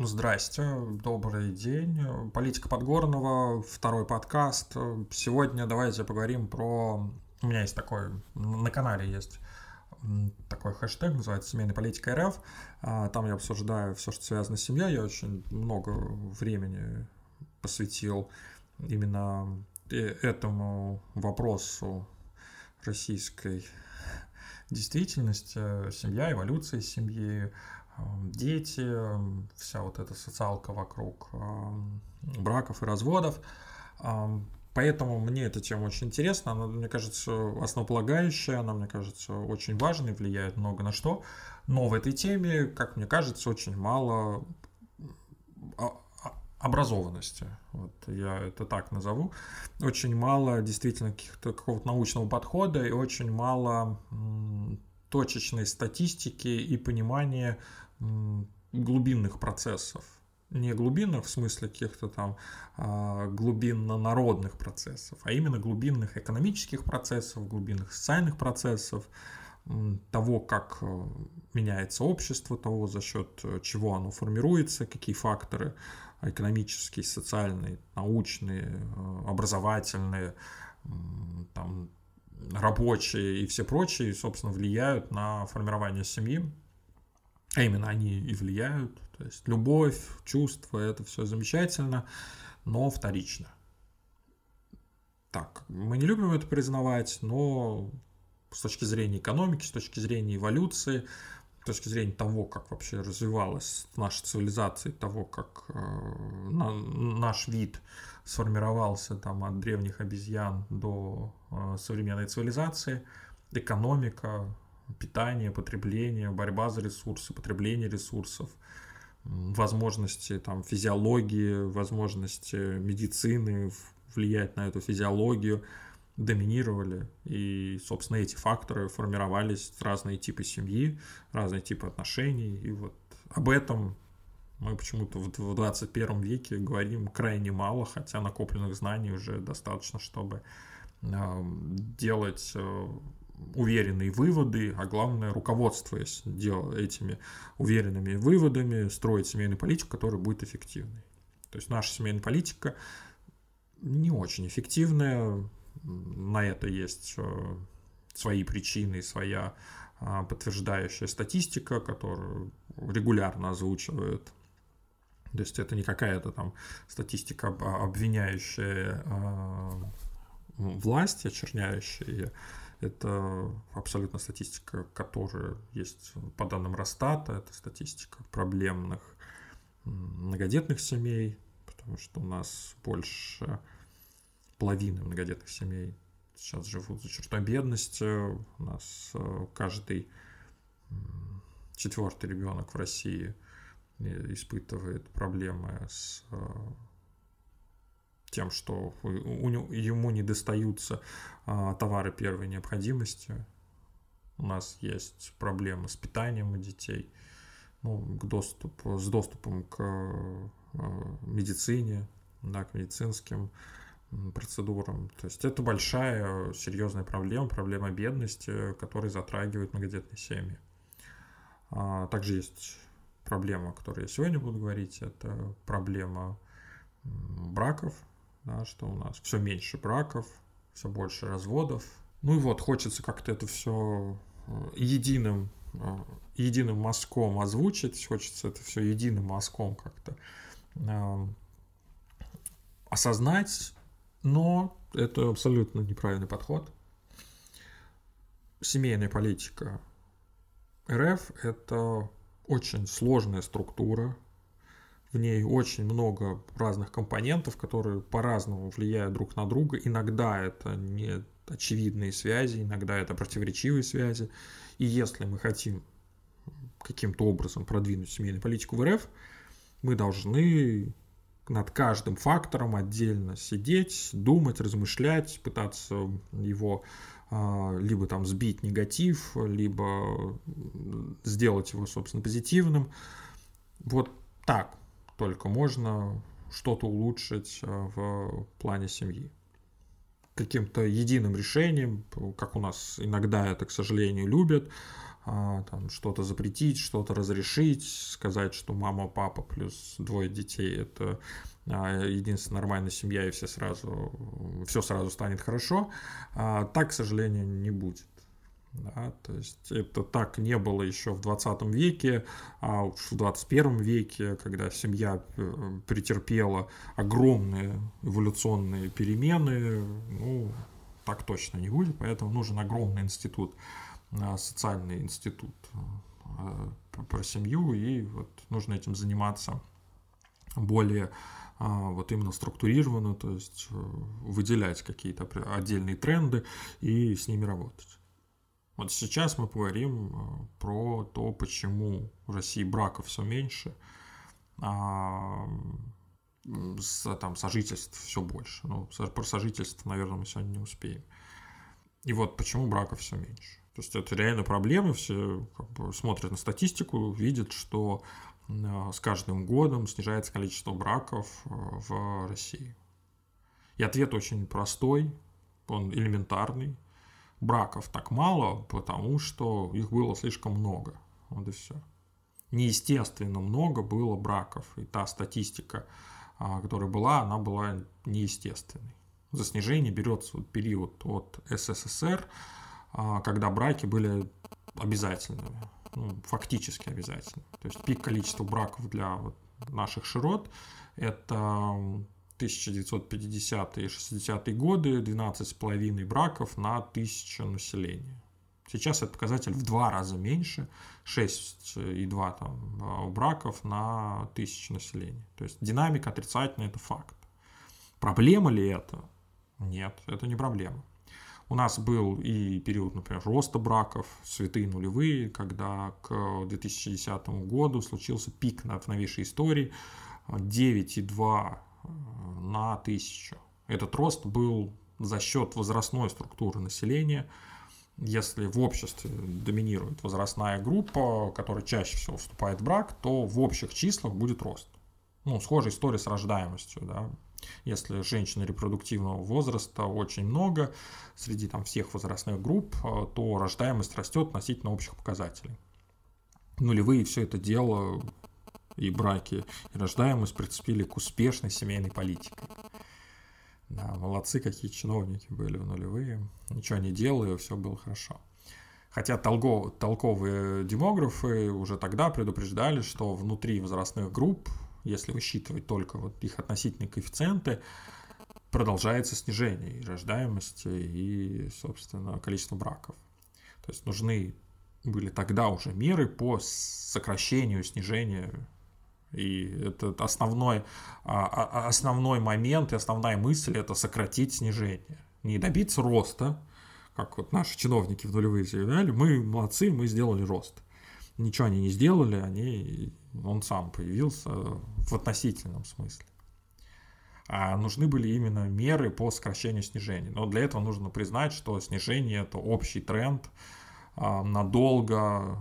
Здрасте, добрый день. Политика Подгорного, второй подкаст. Сегодня давайте поговорим про... У меня есть такой, на канале есть такой хэштег, называется «Семейная политика РФ». А, там я обсуждаю все, что связано с семьей. Я очень много времени посвятил именно э, этому вопросу российской действительности, семья, эволюция семьи, дети, вся вот эта социалка вокруг браков и разводов. Поэтому мне эта тема очень интересна, она, мне кажется, основополагающая, она, мне кажется, очень важной, влияет много на что. Но в этой теме, как мне кажется, очень мало образованности. Вот я это так назову. Очень мало действительно каких-то какого-то научного подхода и очень мало точечной статистики и понимания глубинных процессов. Не глубинных в смысле каких-то там а, глубинно-народных процессов, а именно глубинных экономических процессов, глубинных социальных процессов, того, как э, меняется общество, того, за счет э, чего оно формируется, какие факторы экономические, социальные, научные, э, образовательные, там, рабочие и все прочие, собственно, влияют на формирование семьи, а именно они и влияют. То есть любовь, чувства, это все замечательно, но вторично. Так, мы не любим это признавать, но с точки зрения экономики, с точки зрения эволюции, с точки зрения того, как вообще развивалась наша цивилизация, того, как э, на, наш вид сформировался там от древних обезьян до э, современной цивилизации, экономика, питание, потребление, борьба за ресурсы, потребление ресурсов, возможности там, физиологии, возможности медицины влиять на эту физиологию доминировали. И, собственно, эти факторы формировались разные типы семьи, разные типы отношений. И вот об этом мы почему-то в 21 веке говорим крайне мало, хотя накопленных знаний уже достаточно, чтобы делать э, уверенные выводы, а главное, руководствуясь этими уверенными выводами, строить семейную политику, которая будет эффективной. То есть наша семейная политика не очень эффективная, на это есть э, свои причины, своя а, подтверждающая статистика, которую регулярно озвучивают. То есть это не какая-то там статистика, обвиняющая а, власть, очерняющая это абсолютно статистика, которая есть по данным Росстата, это статистика проблемных многодетных семей, потому что у нас больше половины многодетных семей сейчас живут за чертой бедности. У нас э, каждый четвертый ребенок в России э, испытывает проблемы с э, тем, что у, ему не достаются а, товары первой необходимости. У нас есть проблемы с питанием у детей, ну, к доступу, с доступом к а, медицине, да, к медицинским процедурам. То есть это большая, серьезная проблема, проблема бедности, которая затрагивает многодетные семьи. А, также есть проблема, о которой я сегодня буду говорить, это проблема браков, да, что у нас все меньше браков, все больше разводов. Ну и вот, хочется как-то это все э, единым, э, единым мазком озвучить, хочется это все единым мазком как-то э, осознать, но это абсолютно неправильный подход. Семейная политика РФ – это очень сложная структура, в ней очень много разных компонентов, которые по-разному влияют друг на друга. Иногда это не очевидные связи, иногда это противоречивые связи. И если мы хотим каким-то образом продвинуть семейную политику в РФ, мы должны над каждым фактором отдельно сидеть, думать, размышлять, пытаться его а, либо там сбить негатив, либо сделать его, собственно, позитивным. Вот так только можно что-то улучшить э, в плане семьи. Каким-то единым решением, как у нас иногда это, к сожалению, любят, а, там что-то запретить, что-то разрешить, сказать, что мама, папа плюс двое детей – это а, единственная нормальная семья, и все сразу, все сразу станет хорошо, а, так, к сожалению, не будет. Да, то есть это так не было еще в 20 веке, а уж в 21 веке, когда семья э, претерпела огромные эволюционные перемены, ну, так точно не будет, поэтому нужен огромный институт, а, социальный институт а, про семью, и вот нужно этим заниматься более вот именно структурированно, то есть э, выделять какие-то отдельные тренды и с ними работать. Вот сейчас мы поговорим э, про то, почему в России браков все меньше, а там, сожительств все больше. Ну, про сожительство, наверное, мы сегодня не успеем. И вот почему браков все меньше. То есть это реально проблемы, все как бы, смотрят на статистику, видят, что э, с каждым годом снижается количество браков э, в России. И ответ очень простой, он элементарный браков так мало, потому что их было слишком много. Вот и все. Неестественно много было браков. И та статистика, а, которая была, она была неестественной. За снижение берется период от СССР, а, когда браки были обязательными, ну, фактически обязательными. То есть пик количества браков для наших широт – это 1950-е и 60-е годы 12,5 браков на тысячу населения. Сейчас этот показатель в два раза меньше, 6,2 там, а, браков на тысячу населения. То есть динамика отрицательная, это факт. Проблема ли это? Нет, это не проблема. У нас был и период, например, роста браков, святые нулевые, когда к 2010 году случился пик в новейшей истории 9,2 на тысячу. Этот рост был за счет возрастной структуры населения. Если в обществе доминирует возрастная группа, которая чаще всего вступает в брак, то в общих числах будет рост. Ну, схожая история с рождаемостью, да. Если женщины репродуктивного возраста очень много среди там всех возрастных групп, то рождаемость растет относительно общих показателей. Нулевые все это дело и браки, и рождаемость прицепили к успешной семейной политике. Да, молодцы, какие чиновники были в нулевые. Ничего не делали, все было хорошо. Хотя толго, толковые демографы уже тогда предупреждали, что внутри возрастных групп, если высчитывать только вот их относительные коэффициенты, продолжается снижение и рождаемости, и, собственно, количества браков. То есть нужны были тогда уже меры по сокращению, снижению и это основной, а, а, а, основной момент и основная мысль – это сократить снижение. Не добиться роста, как вот наши чиновники в нулевые заявляли, мы молодцы, мы сделали рост. Ничего они не сделали, они, он сам появился в относительном смысле. А нужны были именно меры по сокращению снижения. Но для этого нужно признать, что снижение – это общий тренд надолго,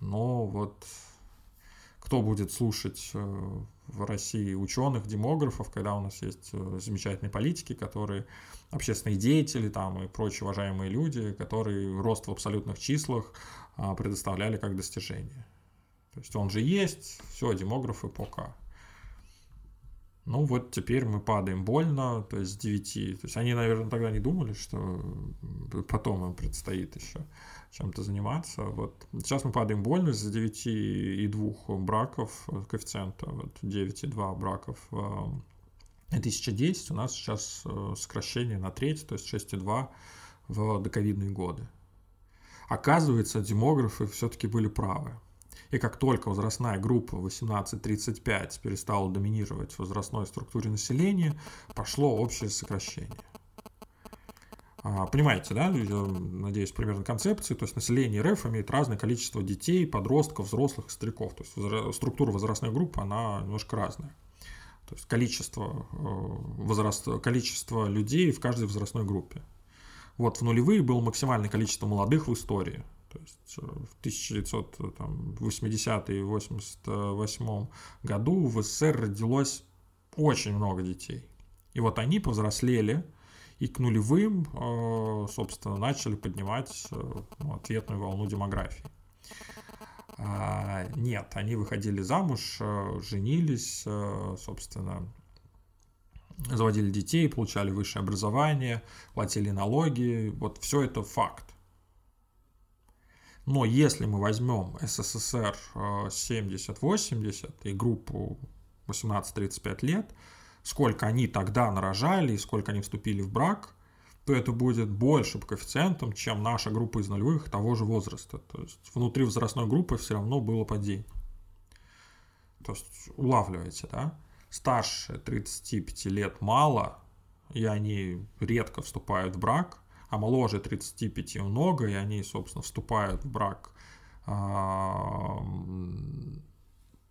но вот кто будет слушать э, в России ученых, демографов, когда у нас есть э, замечательные политики, которые общественные деятели там и прочие уважаемые люди, которые рост в абсолютных числах а, предоставляли как достижение. То есть он же есть, все, демографы пока. Ну вот теперь мы падаем больно, то есть с 9. То есть они, наверное, тогда не думали, что потом им предстоит еще чем-то заниматься. Вот. Сейчас мы падаем больно из-за 9 и 2 браков коэффициента, вот 9,2 браков в 2010 у нас сейчас э, сокращение на треть, то есть 6,2 в доковидные годы. Оказывается, демографы все-таки были правы. И как только возрастная группа 18-35 перестала доминировать в возрастной структуре населения, пошло общее сокращение. А, понимаете, да, я надеюсь, примерно концепции, то есть население РФ имеет разное количество детей, подростков, взрослых, стариков, то есть структура возрастной группы, она немножко разная. То есть количество, э, возраст, количество людей в каждой возрастной группе. Вот в нулевые было максимальное количество молодых в истории. То есть э, в 1980 и 88 году в СССР родилось очень много детей. И вот они повзрослели, и к нулевым, э, собственно, начали поднимать э, ну, ответную волну демографии. А, нет, они выходили замуж, э, женились, э, собственно, заводили детей, получали высшее образование, платили налоги. Вот все это факт. Но если мы возьмем СССР 70-80 э, и группу 18-35 лет, сколько они тогда нарожали и сколько они вступили в брак, то это будет больше по коэффициентам, чем наша группа из нулевых того же возраста. То есть внутри возрастной группы все равно было падение. То есть улавливаете, да? Старше 35 лет мало, и они редко вступают в брак, а моложе 35 много, и они, собственно, вступают в брак а,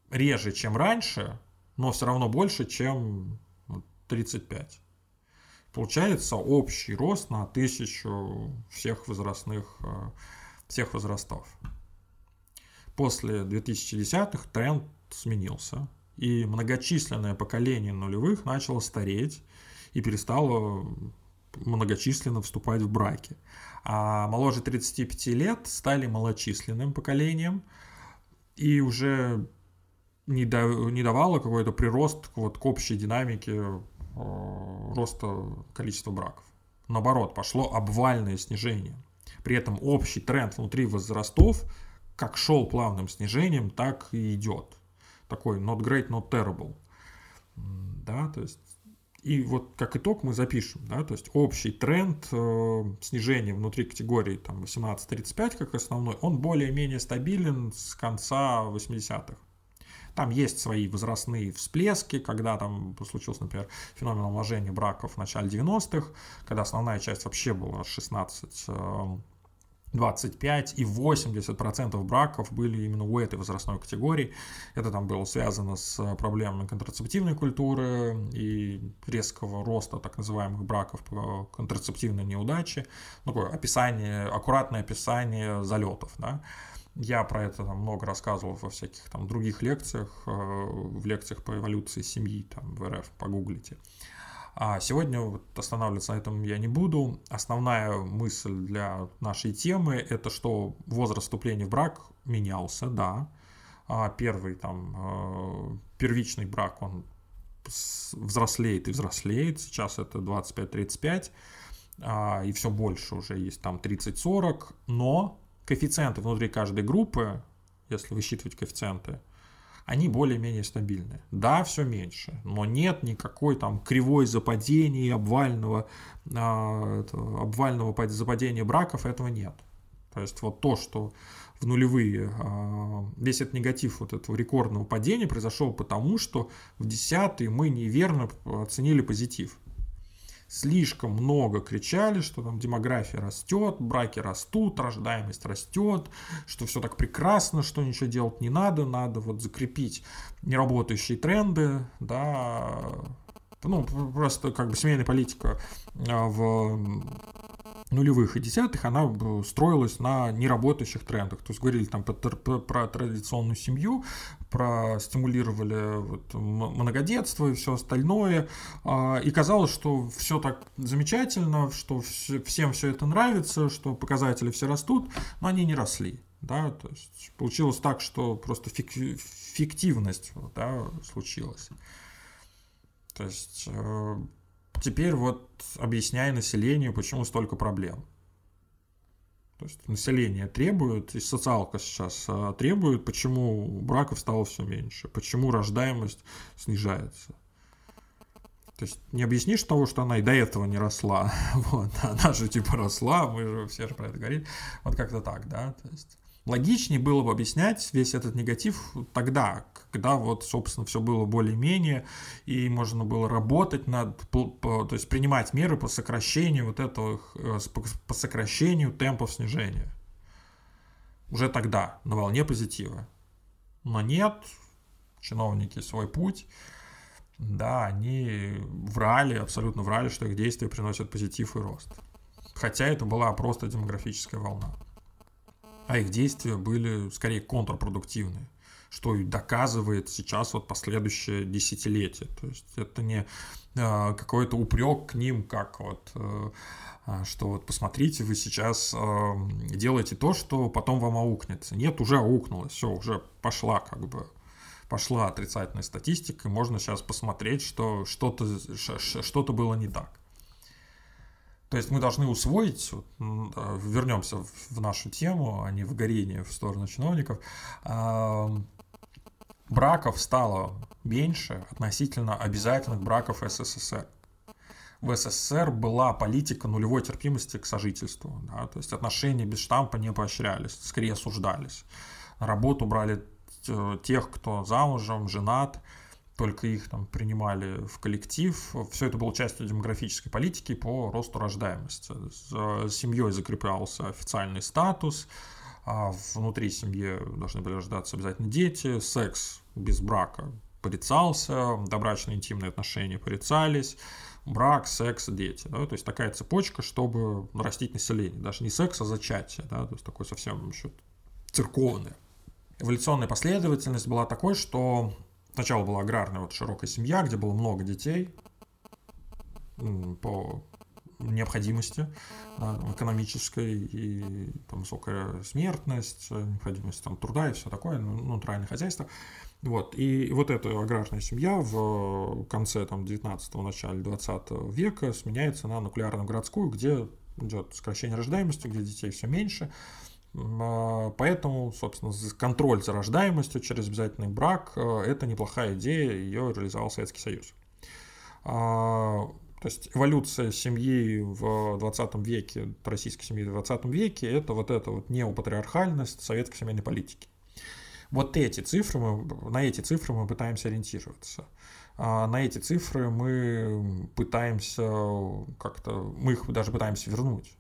реже, чем раньше, но все равно больше, чем 35. Получается общий рост на тысячу всех возрастных, э, всех возрастов. После 2010-х тренд сменился, и многочисленное поколение нулевых начало стареть и перестало многочисленно вступать в браки. А моложе 35 лет стали малочисленным поколением и уже не, давало какой-то прирост вот к общей динамике Э, роста количества браков. Наоборот, пошло обвальное снижение. При этом общий тренд внутри возрастов как шел плавным снижением, так и идет. Такой not great, not terrible. Да, то есть и вот как итог мы запишем, да, то есть общий тренд э, снижения внутри категории там 18-35 как основной, он более-менее стабилен с конца 80-х. Там есть свои возрастные всплески, когда там случился, например, феномен умножения браков в начале 90-х, когда основная часть вообще была 16 25 эм, и 80% браков были именно у этой возрастной категории. Это там было связано с проблемами контрацептивной культуры и резкого роста так называемых браков по контрацептивной неудаче. Такое описание, аккуратное описание залетов. Да? Я про это там много рассказывал во всяких там других лекциях, э, в лекциях по эволюции семьи, там в РФ, погуглите. А сегодня вот останавливаться на этом я не буду. Основная мысль для нашей темы – это что возраст вступления в брак менялся, да. А первый там э, первичный брак, он взрослеет и взрослеет. Сейчас это 25-35, а, и все больше уже есть там 30-40, но коэффициенты внутри каждой группы, если высчитывать коэффициенты, они более-менее стабильны. Да, все меньше, но нет никакой там кривой западения, обвального, э, обвального западения браков, этого нет. То есть вот то, что в нулевые, э, весь этот негатив вот этого рекордного падения произошел потому, что в десятые мы неверно оценили позитив слишком много кричали, что там демография растет, браки растут, рождаемость растет, что все так прекрасно, что ничего делать не надо, надо вот закрепить неработающие тренды, да, ну, просто как бы семейная политика а, в нулевых и десятых, она строилась на неработающих трендах. То есть говорили там про, про, про традиционную семью, про стимулировали вот, многодетство и все остальное. А, и казалось, что все так замечательно, что всем все это нравится, что показатели все растут, но они не росли. Да, то есть получилось так, что просто фик, фиктивность да, случилась. То есть э, теперь вот объясняй населению, почему столько проблем. То есть население требует, и социалка сейчас а, требует, почему браков стало все меньше, почему рождаемость снижается. То есть не объяснишь того, что она и до этого не росла. Вот, она же типа росла, мы же все же про это говорили. Вот как-то так, да. То есть логичнее было бы объяснять весь этот негатив тогда, когда вот, собственно, все было более-менее, и можно было работать над, то есть принимать меры по сокращению вот этого, э, по сокращению темпов снижения. Уже тогда, на волне позитива. Но нет, чиновники свой путь, да, они врали, абсолютно врали, что их действия приносят позитив и рост. Хотя это была просто демографическая волна а их действия были скорее контрпродуктивны. Что и доказывает сейчас вот последующее десятилетие. То есть это не э, какой-то упрек к ним, как вот э, а, что вот посмотрите, вы сейчас э, делаете то, что потом вам аукнется. Нет, уже аукнулось, все, уже пошла как бы пошла отрицательная статистика, можно сейчас посмотреть, что что-то что было не так. То есть мы должны усвоить, вот, вернемся в нашу тему, а не в горение в сторону чиновников, браков стало меньше относительно обязательных браков СССР. В СССР была политика нулевой терпимости к сожительству. Да, то есть отношения без штампа не поощрялись, скорее осуждались. Работу брали э, тех, кто замужем, женат, только их там принимали в коллектив. Все это было частью демографической политики по росту рождаемости. С семьей закреплялся официальный статус, а внутри семьи должны были рождаться обязательно дети, секс без брака порицался, добрачные интимные отношения порицались, брак, секс, дети. Да? То есть такая цепочка, чтобы нарастить население. Даже не секс, а зачатие. Да? То есть такой совсем еще церковный. Эволюционная последовательность была такой, что Сначала была аграрная вот широкая семья, где было много детей по необходимости да, экономической и там, высокая смертность, необходимость там, труда и все такое, ну, натуральное хозяйство. Вот. И вот эта аграрная семья в конце там, 19-го, начале 20 века сменяется на нуклеарную городскую, где идет сокращение рождаемости, где детей все меньше, а, поэтому, собственно, контроль за рождаемостью через обязательный брак э, – это неплохая идея, ее реализовал Советский Союз. То есть эволюция семьи в 20 веке, российской семьи в 20 веке – это вот эта вот неопатриархальность советской семейной политики. Вот эти цифры, мы, на эти цифры мы пытаемся ориентироваться. А на эти цифры мы пытаемся как-то, мы их даже пытаемся вернуть.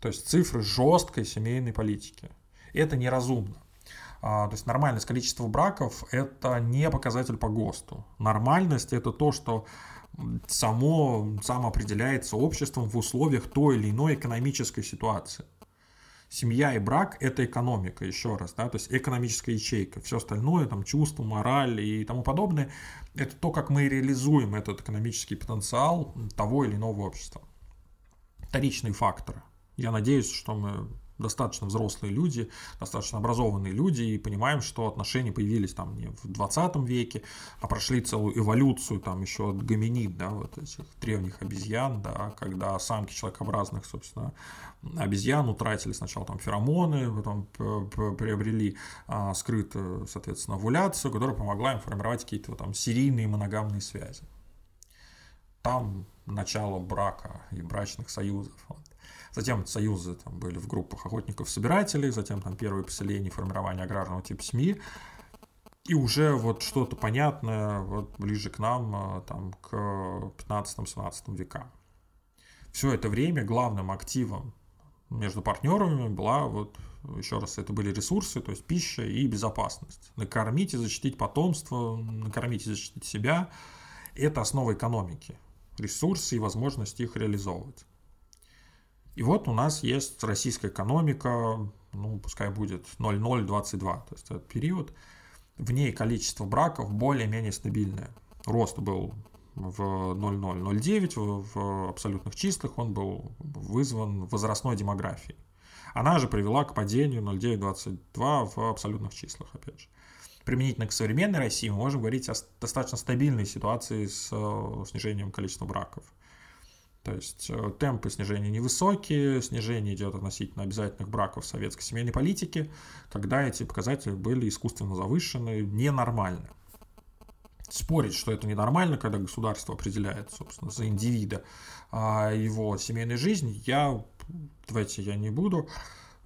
То есть цифры жесткой семейной политики. Это неразумно. А, то есть нормальность количества браков – это не показатель по ГОСТу. Нормальность – это то, что само, само определяется обществом в условиях той или иной экономической ситуации. Семья и брак – это экономика, еще раз, да, то есть экономическая ячейка. Все остальное, там, чувство, мораль и тому подобное – это то, как мы реализуем этот экономический потенциал того или иного общества. Вторичные факторы. Я надеюсь, что мы достаточно взрослые люди, достаточно образованные люди и понимаем, что отношения появились там не в 20 веке, а прошли целую эволюцию там еще от гоминид, да, вот этих древних обезьян, да, когда самки человекообразных, собственно, обезьян утратили сначала там феромоны, потом приобрели а, скрытую, соответственно, овуляцию, которая помогла им формировать какие-то там серийные моногамные связи. Там начало брака и брачных союзов. Вот. Затем союзы там были в группах охотников-собирателей, затем там первые поселения, формирование аграрного типа семьи. И уже вот что-то понятное вот ближе к нам, а, там, к 15-17 векам. Все это время главным активом между партнерами была вот еще раз, это были ресурсы, то есть пища и безопасность. Накормить и защитить потомство, накормить и защитить себя – это основа экономики. Ресурсы и возможность их реализовывать. И вот у нас есть российская экономика, ну, пускай будет 0,022, то есть этот период. В ней количество браков более-менее стабильное. Рост был в 0,009 в, абсолютных числах, он был вызван возрастной демографией. Она же привела к падению 0,922 в абсолютных числах, опять же. Применительно к современной России мы можем говорить о достаточно стабильной ситуации с э, снижением количества браков. То есть э, темпы снижения невысокие, снижение идет относительно обязательных браков советской семейной политике, когда эти показатели были искусственно завышены, ненормально. Спорить, что это ненормально, когда государство определяет, собственно, за индивида а его семейной жизнь, я, давайте я не буду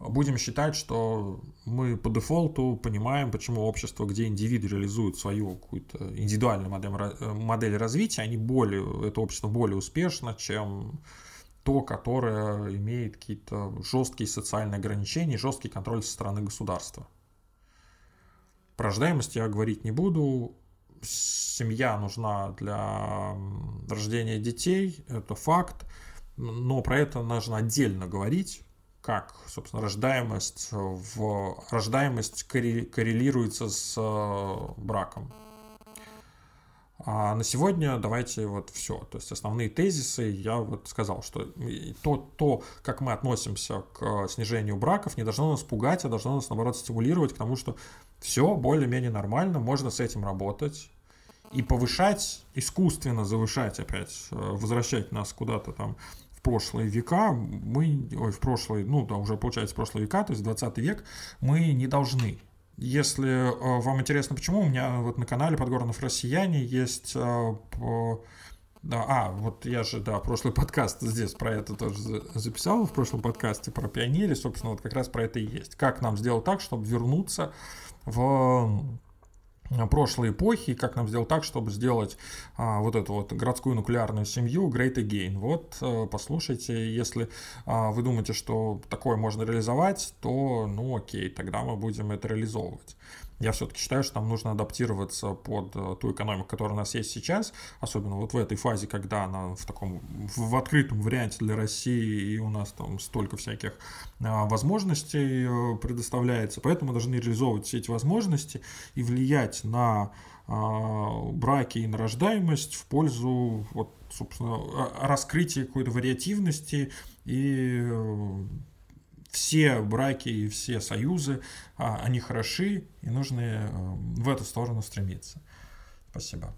будем считать, что мы по дефолту понимаем, почему общество, где индивиды реализуют свою какую-то индивидуальную модель, модель развития, они более, это общество более успешно, чем то, которое имеет какие-то жесткие социальные ограничения, жесткий контроль со стороны государства. Про рождаемость я говорить не буду. Семья нужна для рождения детей, это факт, но про это нужно отдельно говорить, как, собственно, рождаемость, в, рождаемость коррелируется с браком. А на сегодня давайте вот все. То есть основные тезисы я вот сказал, что то, то, как мы относимся к снижению браков, не должно нас пугать, а должно нас, наоборот, стимулировать к тому, что все более-менее нормально, можно с этим работать. И повышать, искусственно завышать опять, э, возвращать нас куда-то там прошлые века, мы, ой, в прошлые, ну да, уже получается прошлые века, то есть 20 век, мы не должны. Если э, вам интересно, почему, у меня вот на канале Подгорнов Россияне есть э, да, а, вот я же, да, прошлый подкаст здесь про это тоже записал, в прошлом подкасте про пионере, собственно, вот как раз про это и есть. Как нам сделать так, чтобы вернуться в прошлой эпохи, как нам сделать так, чтобы сделать а, вот эту вот городскую нуклеарную семью Great Again. Вот, а, послушайте, если а, вы думаете, что такое можно реализовать, то, ну окей, тогда мы будем это реализовывать. Я все-таки считаю, что нам нужно адаптироваться под э, ту экономику, которая у нас есть сейчас, особенно вот в этой фазе, когда она в таком, в открытом варианте для России, и у нас там столько всяких а, возможностей э, предоставляется. Поэтому мы должны реализовывать все эти возможности и влиять на а, браки и на рождаемость в пользу вот, собственно, раскрытия какой-то вариативности и э, все браки и все союзы, а, они хороши, и нужно э, в эту сторону стремиться. Спасибо.